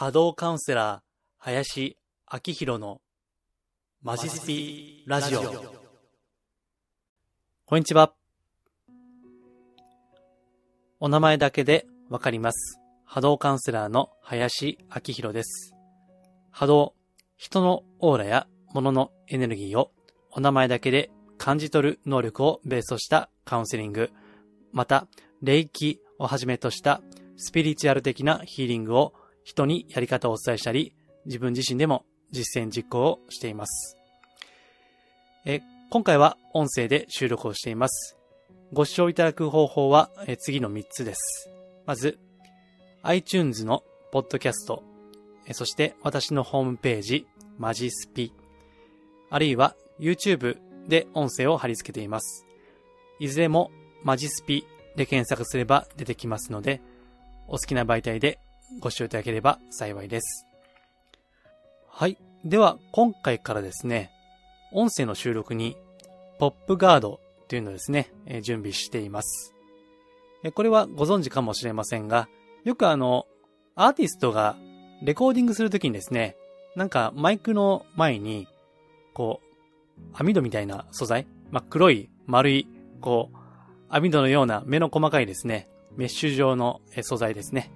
波動カウンセラー、林明宏のマジスピラジオ。こんにちは。お名前だけでわかります。波動カウンセラーの林明宏です。波動、人のオーラや物のエネルギーをお名前だけで感じ取る能力をベースとしたカウンセリング、また、霊気をはじめとしたスピリチュアル的なヒーリングを人にやり方をお伝えしたり、自分自身でも実践実行をしています。え今回は音声で収録をしています。ご視聴いただく方法はえ次の3つです。まず、iTunes のポッドキャスト、えそして私のホームページ、マジスピ、あるいは YouTube で音声を貼り付けています。いずれもマジスピで検索すれば出てきますので、お好きな媒体でご視聴いただければ幸いです。はい。では、今回からですね、音声の収録に、ポップガードというのをですね、え準備しています。えこれはご存知かもしれませんが、よくあの、アーティストがレコーディングするときにですね、なんかマイクの前に、こう、網戸みたいな素材、まあ、黒い、丸い、こう、網戸のような目の細かいですね、メッシュ状の素材ですね。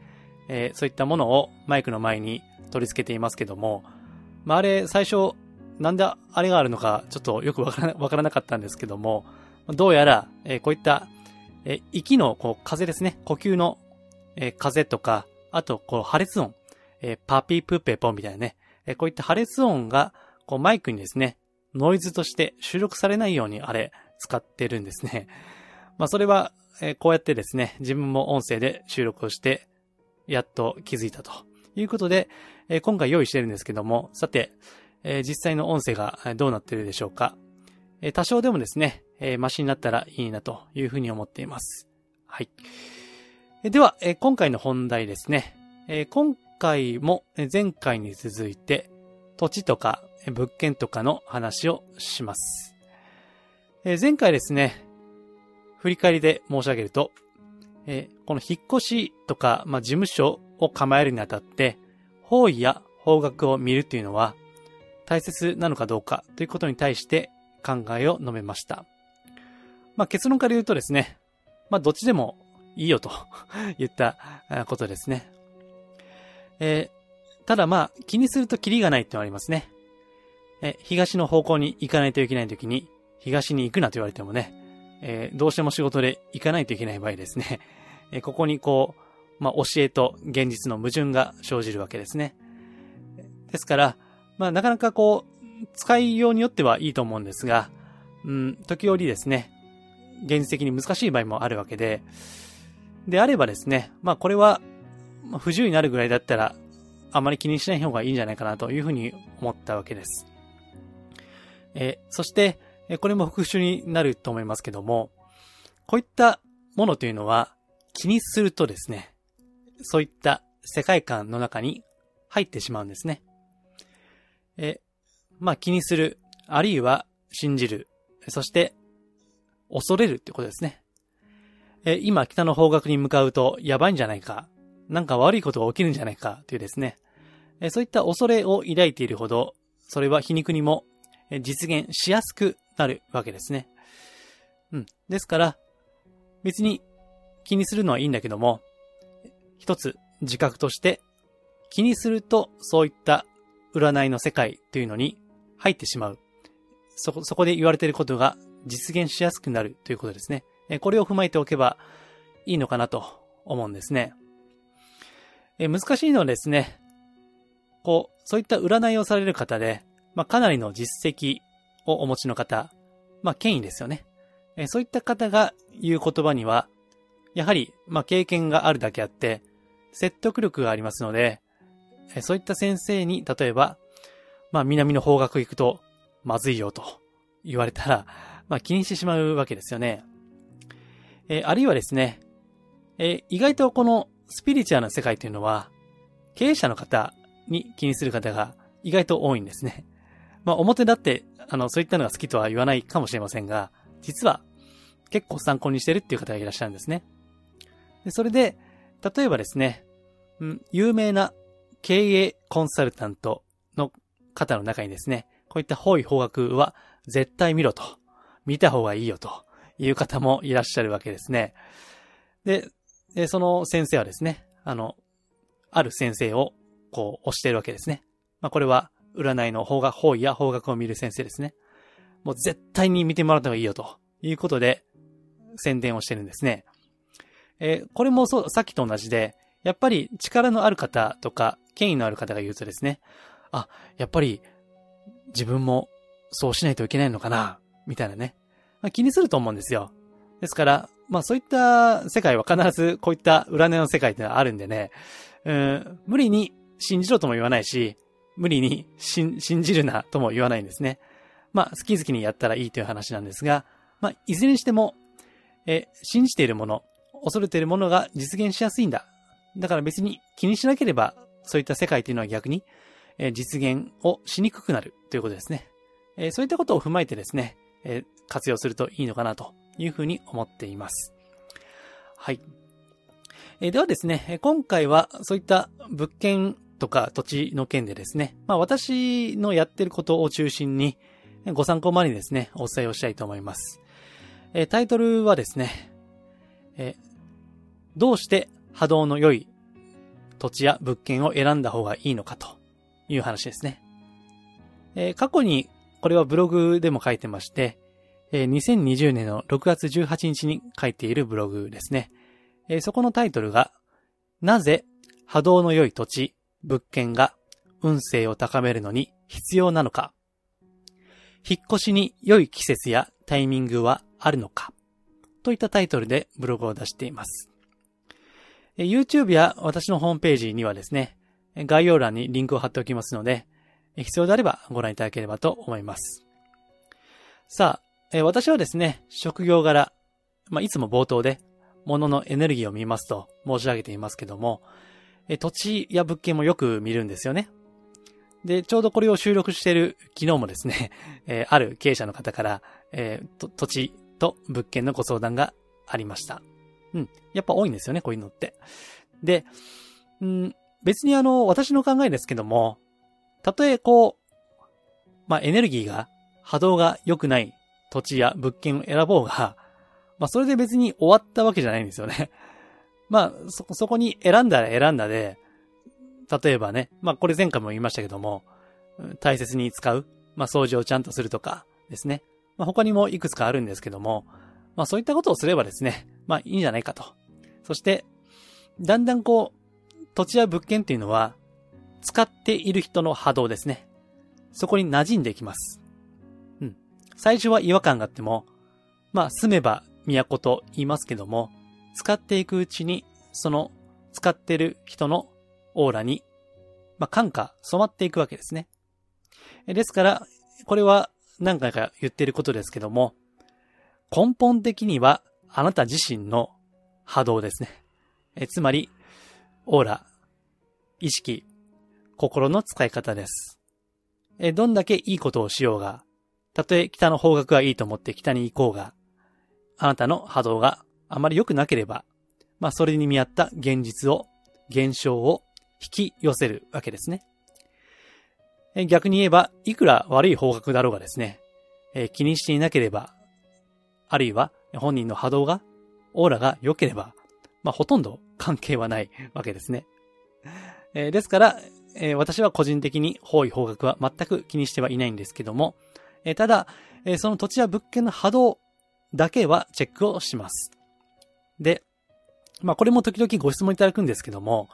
えーそういったものをマイクの前に取り付けていますけども、まあ、あれ、最初、なんであれがあるのか、ちょっと よくわからなからなかったんですけども、どうやら、えーこういった、えー息の、こう、風ですね、呼吸の、えー風とか、あと、こう、破裂音、えーパピープーペポンみたいなね、えーこういった破裂音が、こう、マイクにですね、ノイズとして収録されないように、あれ、使ってるんですね。まあ、それは、えーこうやってですね、自分も音声で収録をして、やっと気づいたということで、えー今回用意してるんですけども、さて、えー実際の音声がどうなってるでしょうか。えー多少でもですね、えマシになったらいいなというふうに思っています。はい。えでは、え今回の本題ですね。え今回も前回に続いて、土地とか物件とかの話をします。え前回ですね、振り返りで申し上げると、えーこの引っ越しとか、まあ、事務所を構えるにあたって、方位や方角を見るというのは大切なのかどうかということに対して考えを述べました。まあ、結論から言うとですね、まあ、どっちでもいいよと 言ったことですね。えーただまあ、気にするとキリがないってのはありますね。え東の方向に行かないといけないときに、東に行くなと言われてもね、えーどうしても仕事で行かないといけない場合ですね。えーここにこう、まあ、教えと現実の矛盾が生じるわけですね。ですから、まあ、なかなかこう、使いようによってはいいと思うんですが、うん、時折ですね、現実的に難しい場合もあるわけで、であればですね、まあ、これは、不自由になるぐらいだったら、あまり気にしない方がいいんじゃないかなというふうに思ったわけです。えーそして、えこれも復習になると思いますけども、こういったものというのは気にするとですね、そういった世界観の中に入ってしまうんですね。え、まあ気にする、あるいは信じる、そして恐れるってことですね。え、今北の方角に向かうとやばいんじゃないか、なんか悪いことが起きるんじゃないかというですね、えそういった恐れを抱いているほど、それは皮肉にも実現しやすくなるわけですね。うん。ですから、別に気にするのはいいんだけども、一つ自覚として気にするとそういった占いの世界というのに入ってしまう。そこ、そこで言われていることが実現しやすくなるということですね。えこれを踏まえておけばいいのかなと思うんですね。え難しいのはですね、こう、そういった占いをされる方で、まあ、かなりの実績をお持ちの方、まあ、権威ですよね。えそういった方が言う言葉には、やはり、まあ、経験があるだけあって、説得力がありますので、えそういった先生に、例えば、まあ、南の方角行くと、まずいよと言われたら、まあ、気にしてしまうわけですよね。えあるいはですね、え意外とこのスピリチュアルな世界というのは、経営者の方に気にする方が意外と多いんですね。まあ、表だって、あの、そういったのが好きとは言わないかもしれませんが、実は結構参考にしてるっていう方がいらっしゃるんですね。でそれで、例えばですね、うん、有名な経営コンサルタントの方の中にですね、こういった方位方角は絶対見ろと、見た方がいいよという方もいらっしゃるわけですね。で、でその先生はですね、あの、ある先生をこう押してるわけですね。まあこれは占いの方が方位や方角を見る先生ですね。もう絶対に見てもらった方がいいよということで宣伝をしてるんですね。えー、これもそう、さっきと同じで、やっぱり力のある方とか権威のある方が言うとですね、あ、やっぱり自分もそうしないといけないのかな、みたいなね。まあ、気にすると思うんですよ。ですから、まあそういった世界は必ずこういった占いの世界ってのはあるんでね、うん、無理に信じろとも言わないし、無理に信じるなとも言わないんですね。まあ好き好きにやったらいいという話なんですが、まあいずれにしても、え、信じているもの、恐れているものが実現しやすいんだ。だから別に気にしなければ、そういった世界っていうのは逆に、え実現をしにくくなるということですね。えそういったことを踏まえてですね、え活用するといいのかなというふうに思っています。はい。えではですね、今回はそういった物件とか土地の件でですね、まあ私のやってることを中心にご参考までにですね、お伝えをしたいと思います。えタイトルはですね、えどうして波動の良い土地や物件を選んだ方がいいのかという話ですね。え過去にこれはブログでも書いてまして、え2020年の6月18日に書いているブログですね。えそこのタイトルが、なぜ波動の良い土地、物件が運勢を高めるのに必要なのか。引っ越しに良い季節やタイミングはあるのか。といったタイトルでブログを出しています。YouTube や私のホームページにはですね、概要欄にリンクを貼っておきますので、必要であればご覧いただければと思います。さあ、私はですね、職業柄、まあ、いつも冒頭で物のエネルギーを見ますと申し上げていますけども、え土地や物件もよく見るんですよね。で、ちょうどこれを収録している昨日もですね、えある経営者の方から、えー、土地と物件のご相談がありました。うん。やっぱ多いんですよね、こういうのって。で、うん、別にあの、私の考えですけども、たとえこう、まあ、エネルギーが、波動が良くない土地や物件を選ぼうが、まあ、それで別に終わったわけじゃないんですよね。まあ、そ、そこに選んだら選んだで、例えばね、まあ、これ前回も言いましたけども、大切に使う、まあ、掃除をちゃんとするとかですね。まあ、他にもいくつかあるんですけども、まあ、そういったことをすればですね、まあ、いいんじゃないかと。そして、だんだんこう、土地や物件っていうのは、使っている人の波動ですね。そこに馴染んでいきます。うん。最初は違和感があっても、まあ、住めば都と言いますけども、使っていくうちに、その使ってる人のオーラに、まあ、感化、染まっていくわけですね。ですから、これは何回か言っていることですけども、根本的にはあなた自身の波動ですね。えつまり、オーラ、意識、心の使い方です。えどんだけいいことをしようが、たとえ北の方角がいいと思って北に行こうが、あなたの波動があまり良くなければ、まあそれに見合った現実を、現象を引き寄せるわけですね。逆に言えば、いくら悪い方角だろうがですね、え気にしていなければ、あるいは本人の波動が、オーラが良ければ、まあほとんど関係はないわけですね。えですから、え私は個人的に方位方角は全く気にしてはいないんですけども、えただ、えその土地や物件の波動だけはチェックをします。で、まあこれも時々ご質問いただくんですけども、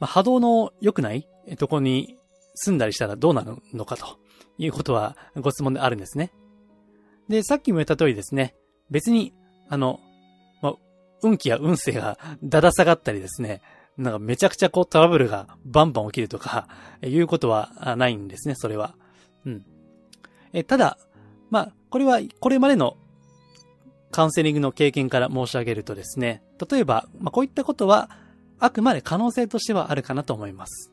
まあ、波動の良くないとこに住んだりしたらどうなるのかということはご質問であるんですね。で、さっきも言った通りですね、別に、あの、まあ、運気や運勢が だだ下がったりですね、なんかめちゃくちゃこうトラブルがバンバン起きるとか、いうことはないんですね、それは。うん。え、ただ、まあ、これは、これまでのカウンセリングの経験から申し上げるとですね、例えば、まあ、こういったことは、あくまで可能性としてはあるかなと思います。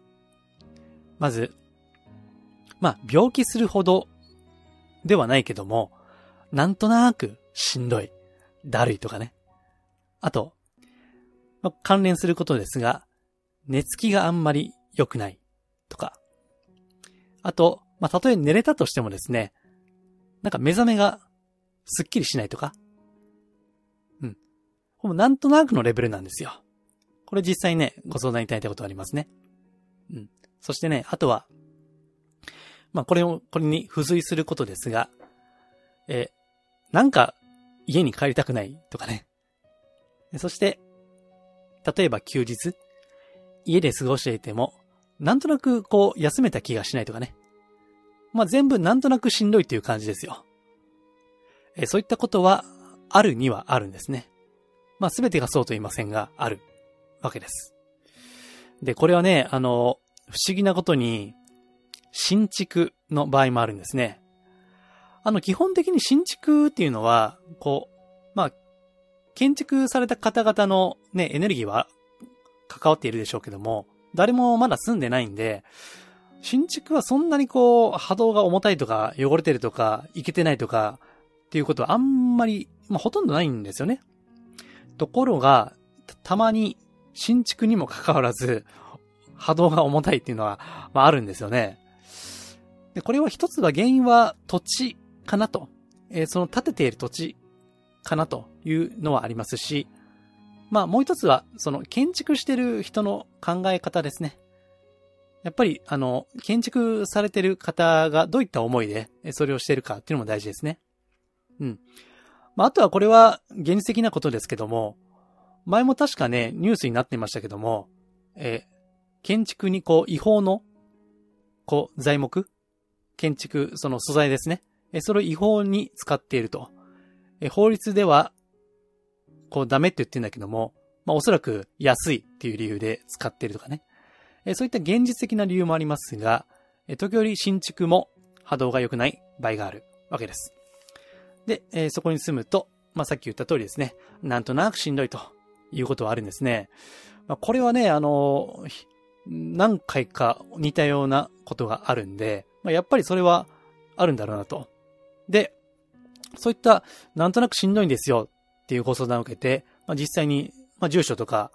まず、まあ、病気するほどではないけども、なんとなくしんどい、だるいとかね。あと、まあ、関連することですが、寝つきがあんまり良くないとか。あと、まあ、たとえ寝れたとしてもですね、なんか目覚めがすっきりしないとか。ほぼなんとなくのレベルなんですよ。これ実際ね、ご相談いただいたことありますね。うん。そしてね、あとは、まあ、これを、これに付随することですが、えなんか、家に帰りたくないとかね。そして、例えば休日、家で過ごしていても、なんとなくこう、休めた気がしないとかね。まあ、全部なんとなくしんどいっていう感じですよ。えそういったことは、あるにはあるんですね。まあ、すべてがそうと言いませんが、あるわけです。で、これはね、あの、不思議なことに、新築の場合もあるんですね。あの、基本的に新築っていうのは、こう、まあ、建築された方々のね、エネルギーは関わっているでしょうけども、誰もまだ住んでないんで、新築はそんなにこう、波動が重たいとか、汚れてるとか、いけてないとか、っていうことはあんまり、まあ、ほとんどないんですよね。ところが、たまに新築にもかかわらず、波動が重たいっていうのは、まあ、あるんですよね。で、これは一つは原因は土地かなと。えー、その建てている土地かなというのはありますし、まあもう一つは、その建築してる人の考え方ですね。やっぱり、あの、建築されてる方がどういった思いでそれをしてるかっていうのも大事ですね。うん。まああとはこれは現実的なことですけども、前も確かね、ニュースになってましたけども、え、建築にこう違法の、こう材木？建築、その素材ですね。えそれを違法に使っていると。え法律では、こうダメって言ってんだけども、まあおそらく安いっていう理由で使っているとかね。えそういった現実的な理由もありますが、え時折新築も波動が良くない場合があるわけです。で、そこに住むと、まあさっき言った通りですね、なんとなくしんどいということはあるんですね。まあ、これはね、あの、何回か似たようなことがあるんで、まあ、やっぱりそれはあるんだろうなと。で、そういった、なんとなくしんどいんですよっていうご相談を受けて、まあ、実際に、まあ、住所とか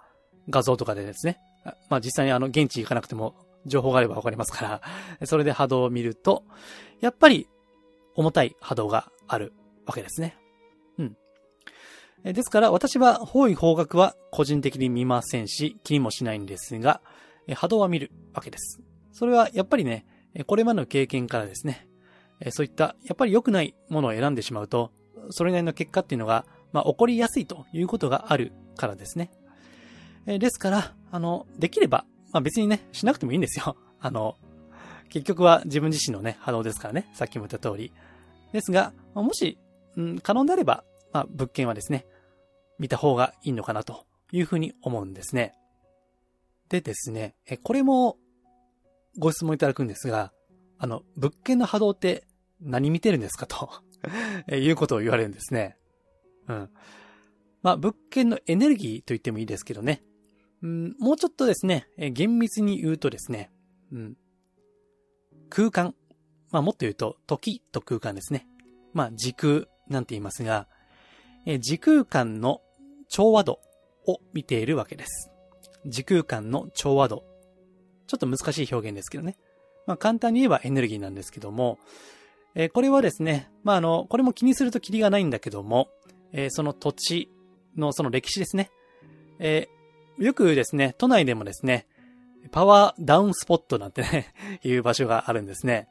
画像とかでですね、まあ、実際にあの、現地行かなくても情報があればわかりますから、それで波動を見ると、やっぱり重たい波動があるわけですね。うん。ですから、私は方位方角は個人的に見ませんし、気にもしないんですが、波動は見るわけです。それはやっぱりね、これまでの経験からですね、そういった、やっぱり良くないものを選んでしまうと、それなりの結果っていうのが、まあ、起こりやすいということがあるからですね。ですから、あの、できれば、まあ、別にね、しなくてもいいんですよ。あの、結局は自分自身のね、波動ですからね、さっきも言った通り。ですが、もし、うん、可能であれば、まあ、物件はですね、見た方がいいのかなというふうに思うんですね。でですね、えこれもご質問いただくんですが、あの、物件の波動って何見てるんですかと えいうことを言われるんですね。うん。まあ、物件のエネルギーと言ってもいいですけどね。うん、もうちょっとですね、え厳密に言うとですね、うん、空間。まあ、もっと言うと、時と空間ですね。まあ、時空なんて言いますが、え時空間の調和度を見ているわけです。時空間の調和度。ちょっと難しい表現ですけどね。まあ、簡単に言えばエネルギーなんですけども、え、これはですね、まあ、あの、これも気にするとキリがないんだけども、え、その土地のその歴史ですね。え、よくですね、都内でもですね、パワーダウンスポットなんてね いう場所があるんですね。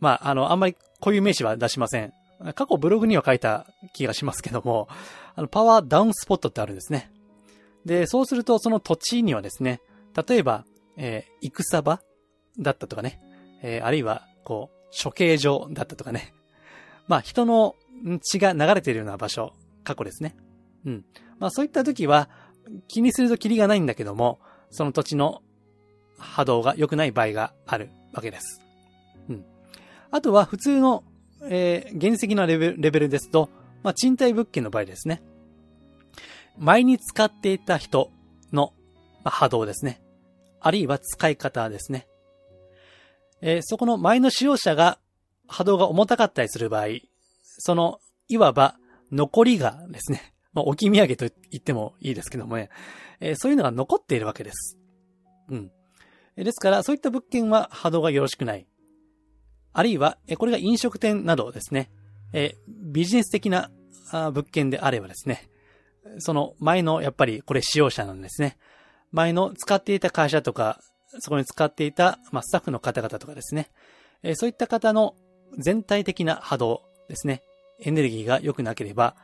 まあ、あの、あんまりこういう名詞は出しません。過去ブログには書いた気がしますけども、あの、パワーダウンスポットってあるんですね。で、そうするとその土地にはですね、例えば、えー、戦場だったとかね、えー、あるいは、こう、処刑場だったとかね。まあ、人の血が流れているような場所、過去ですね。うん。まあ、そういった時は、気にするとキリがないんだけども、その土地の波動が良くない場合があるわけです。うん。あとは、普通の、えー、原理的なレベルですと、まあ、賃貸物件の場合ですね。前に使っていた人の波動ですね。あるいは使い方ですね。えー、そこの前の使用者が波動が重たかったりする場合、その、いわば、残りがですね、まあ、置き土産と言ってもいいですけどもね、えー、そういうのが残っているわけです。うん。ですから、そういった物件は波動がよろしくない。あるいは、これが飲食店などですね、えビジネス的な物件であればですね、その前のやっぱりこれ使用者なんですね。前の使っていた会社とか、そこに使っていた、ま、スタッフの方々とかですね、えそういった方の全体的な波動ですね、エネルギーが良くなければ、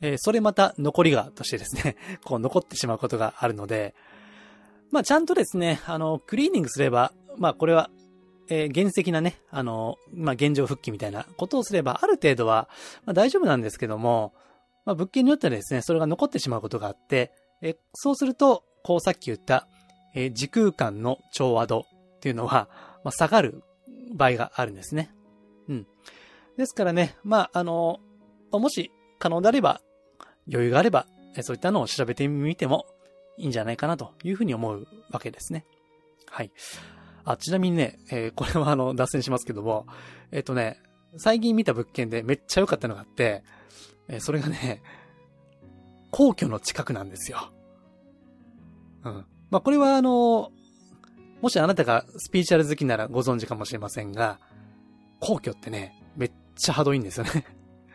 えそれまた残りがとしてですね、こう残ってしまうことがあるので、まあちゃんとですね、あの、クリーニングすれば、まあこれは、えー、原石なね、あの、まあ現状復帰みたいなことをすれば、ある程度は、まあ大丈夫なんですけども、まあ物件によってはですね、それが残ってしまうことがあって、えー、そうすると、こうさっき言った、え、時空間の調和度っていうのは、ま下がる場合があるんですね。うん。ですからね、まああの、もし可能であれば、余裕があれば、そういったのを調べてみてもいいんじゃないかなというふうに思うわけですね。はい。あ、ちなみにね、えー、これはあの、脱線しますけども、えっ、とね、最近見た物件でめっちゃ良かったのがあって、えー、それがね、皇居の近くなんですよ。うん。まあ、これはあの、もしあなたがスピーチャル好きならご存知かもしれませんが、皇居ってね、めっちゃ波動いいんですよね。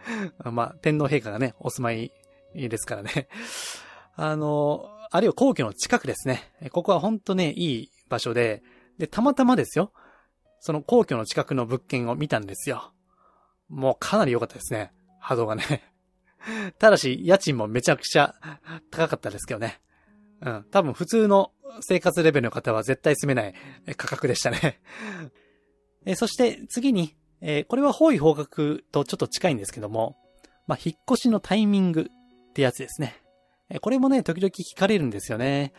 まあ、天皇陛下がね、お住まいですからね。あの、あるいは皇居の近くですね。ここはほんとね、いい場所で、で、たまたまですよ。その皇居の近くの物件を見たんですよ。もうかなり良かったですね。波動がね。ただし、家賃もめちゃくちゃ高かったですけどね。うん。多分普通の生活レベルの方は絶対住めない価格でしたね。えそして次に、えこれは方位方角とちょっと近いんですけども、まあ、引っ越しのタイミングってやつですね。えこれもね、時々聞かれるんですよね。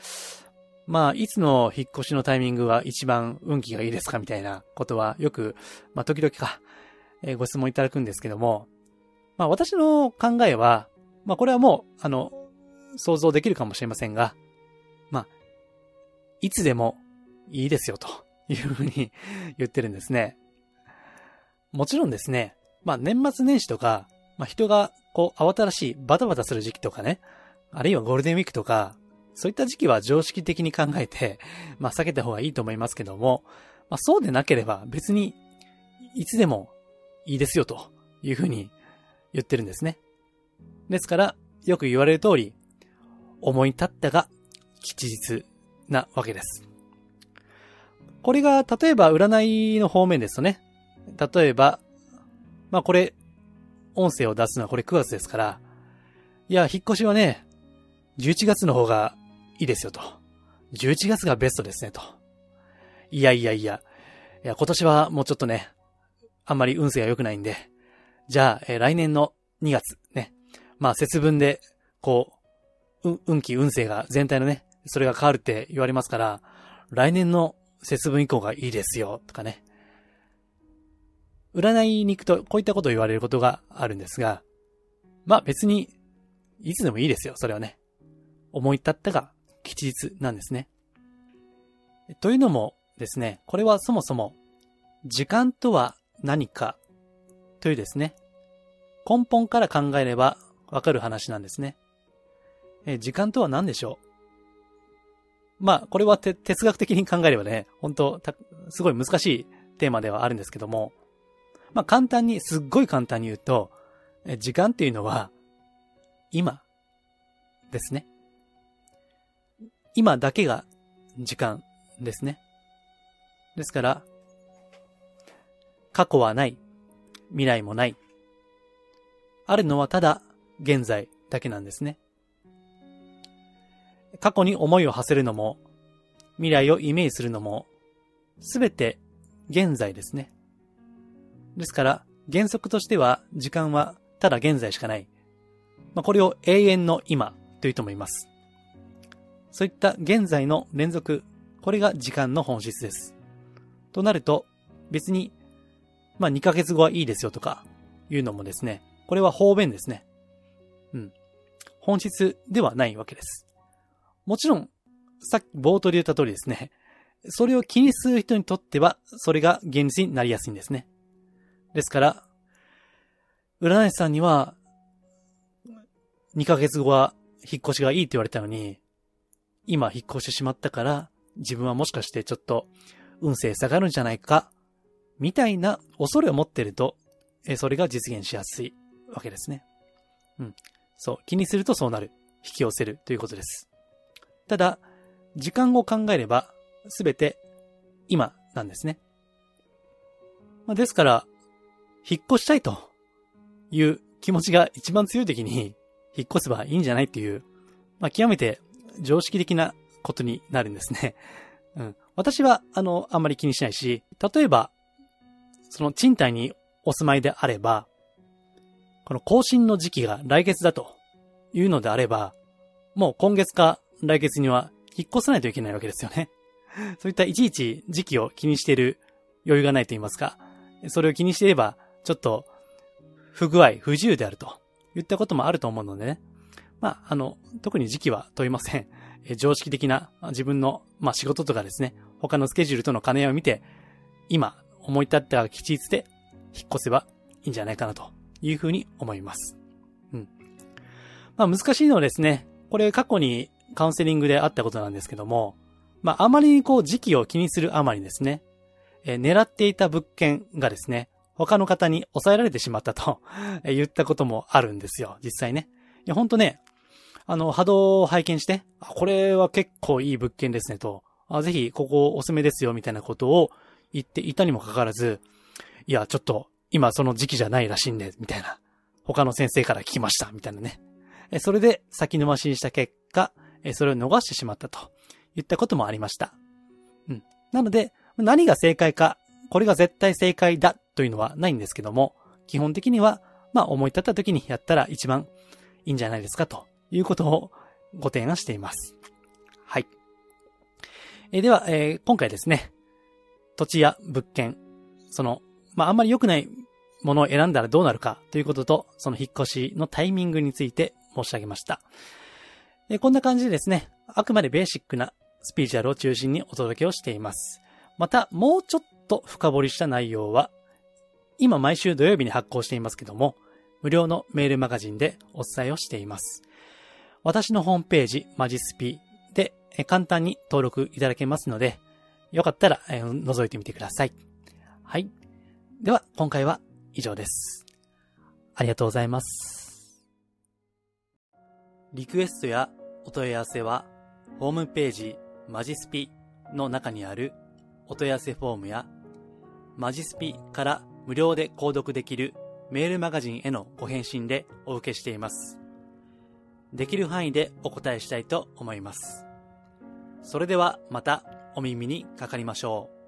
まあ、いつの引っ越しのタイミングは一番運気がいいですかみたいなことはよく、まあ、時々か、えー、ご質問いただくんですけども、まあ、私の考えは、まあ、これはもう、あの、想像できるかもしれませんが、まあ、いつでもいいですよ、というふうに 言ってるんですね。もちろんですね、まあ、年末年始とか、まあ、人が、こう、慌ただしい、バタバタする時期とかね、あるいはゴールデンウィークとか、そういった時期は常識的に考えて、まあ避けた方がいいと思いますけども、まあそうでなければ別にいつでもいいですよというふうに言ってるんですね。ですから、よく言われる通り、思い立ったが吉日なわけです。これが、例えば占いの方面ですとね、例えば、まあこれ、音声を出すのはこれ9月ですから、いや、引っ越しはね、11月の方がいいですよと。11月がベストですねと。いやいやいや。いや、今年はもうちょっとね、あんまり運勢が良くないんで、じゃあ、えー、来年の2月ね。まあ節分で、こう、う、運気運勢が全体のね、それが変わるって言われますから、来年の節分以降がいいですよ、とかね。占いに行くと、こういったことを言われることがあるんですが、まあ別に、いつでもいいですよ、それはね。思い立ったが吉日なんですね。というのもですね、これはそもそも時間とは何かというですね、根本から考えればわかる話なんですね。え時間とは何でしょう？まあ、これは哲学的に考えればね、本当すごい難しいテーマではあるんですけども、まあ簡単に、すっごい簡単に言うと、時間っていうのは、今ですね。今だけが時間ですね。ですから、過去はない。未来もない。あるのはただ現在だけなんですね。過去に思いを馳せるのも、未来をイメージするのも、すべて現在ですね。ですから、原則としては時間はただ現在しかない。まあ、これを永遠の今というと思います。そういった現在の連続、これが時間の本質です。となると、別に、まあ2ヶ月後はいいですよとか、いうのもですね、これは方便ですね。うん。本質ではないわけです。もちろん、さっき冒頭で言った通りですね、それを気にする人にとっては、それが現実になりやすいんですね。ですから、占い師さんには、2ヶ月後は引っ越しがいいって言われたのに、今引っ越してしまったから、自分はもしかしてちょっと運勢下がるんじゃないか、みたいな恐れを持ってると、えそれが実現しやすいわけですね。うん。そう。気にするとそうなる。引き寄せるということです。ただ、時間を考えれば、すべて今なんですね。まあ、ですから、引っ越したいという気持ちが一番強い時に引っ越せばいいんじゃないっていう、まあ、極めて常識的なことになるんですね。うん。私は、あの、あんまり気にしないし、例えば、その賃貸にお住まいであれば、この更新の時期が来月だというのであれば、もう今月か来月には引っ越さないといけないわけですよね。そういったいちいち時期を気にしている余裕がないと言いますか、それを気にしていれば、ちょっと不具合、不自由であると言ったこともあると思うのでね。まあ、あの、特に時期は問いません。え常識的な自分の、まあ、仕事とかですね、他のスケジュールとの兼ね合いを見て、今、思い立った吉日で引っ越せばいいんじゃないかなというふうに思います。うん。まあ、難しいのはですね、これ過去にカウンセリングであったことなんですけども、まあ、あまりにこう時期を気にするあまりですね、え、狙っていた物件がですね、他の方に抑えられてしまったと 言ったこともあるんですよ、実際ね。いや、ほんとね、あの、波動を拝見して、あ、これは結構いい物件ですねと、あぜひここおすすめですよみたいなことを言っていたにもかかわらず、いや、ちょっと今その時期じゃないらしいんで、みたいな。他の先生から聞きました、みたいなね。それで先延ばしにした結果、それを逃してしまったと言ったこともありました。うん。なので、何が正解か、これが絶対正解だというのはないんですけども、基本的には、まあ思い立った時にやったら一番いいんじゃないですかということをご提案しています。はい。え、では、えー、今回ですね、土地や物件、その、まああんまり良くないものを選んだらどうなるかということと、その引っ越しのタイミングについて申し上げました。え、こんな感じでですね、あくまでベーシックなスピーチュアルを中心にお届けをしています。また、もうちょっと深掘りした内容は、今毎週土曜日に発行していますけども、無料のメールマガジンでお伝えをしています。私のホームページ、マジスピで簡単に登録いただけますので、よかったら覗いてみてください。はい。では、今回は以上です。ありがとうございます。リクエストやお問い合わせは、ホームページ、マジスピの中にあるお問い合わせフォームや、マジスピから無料で購読できるメールマガジンへのご返信でお受けしています。できる範囲でお答えしたいと思います。それではまたお耳にかかりましょう。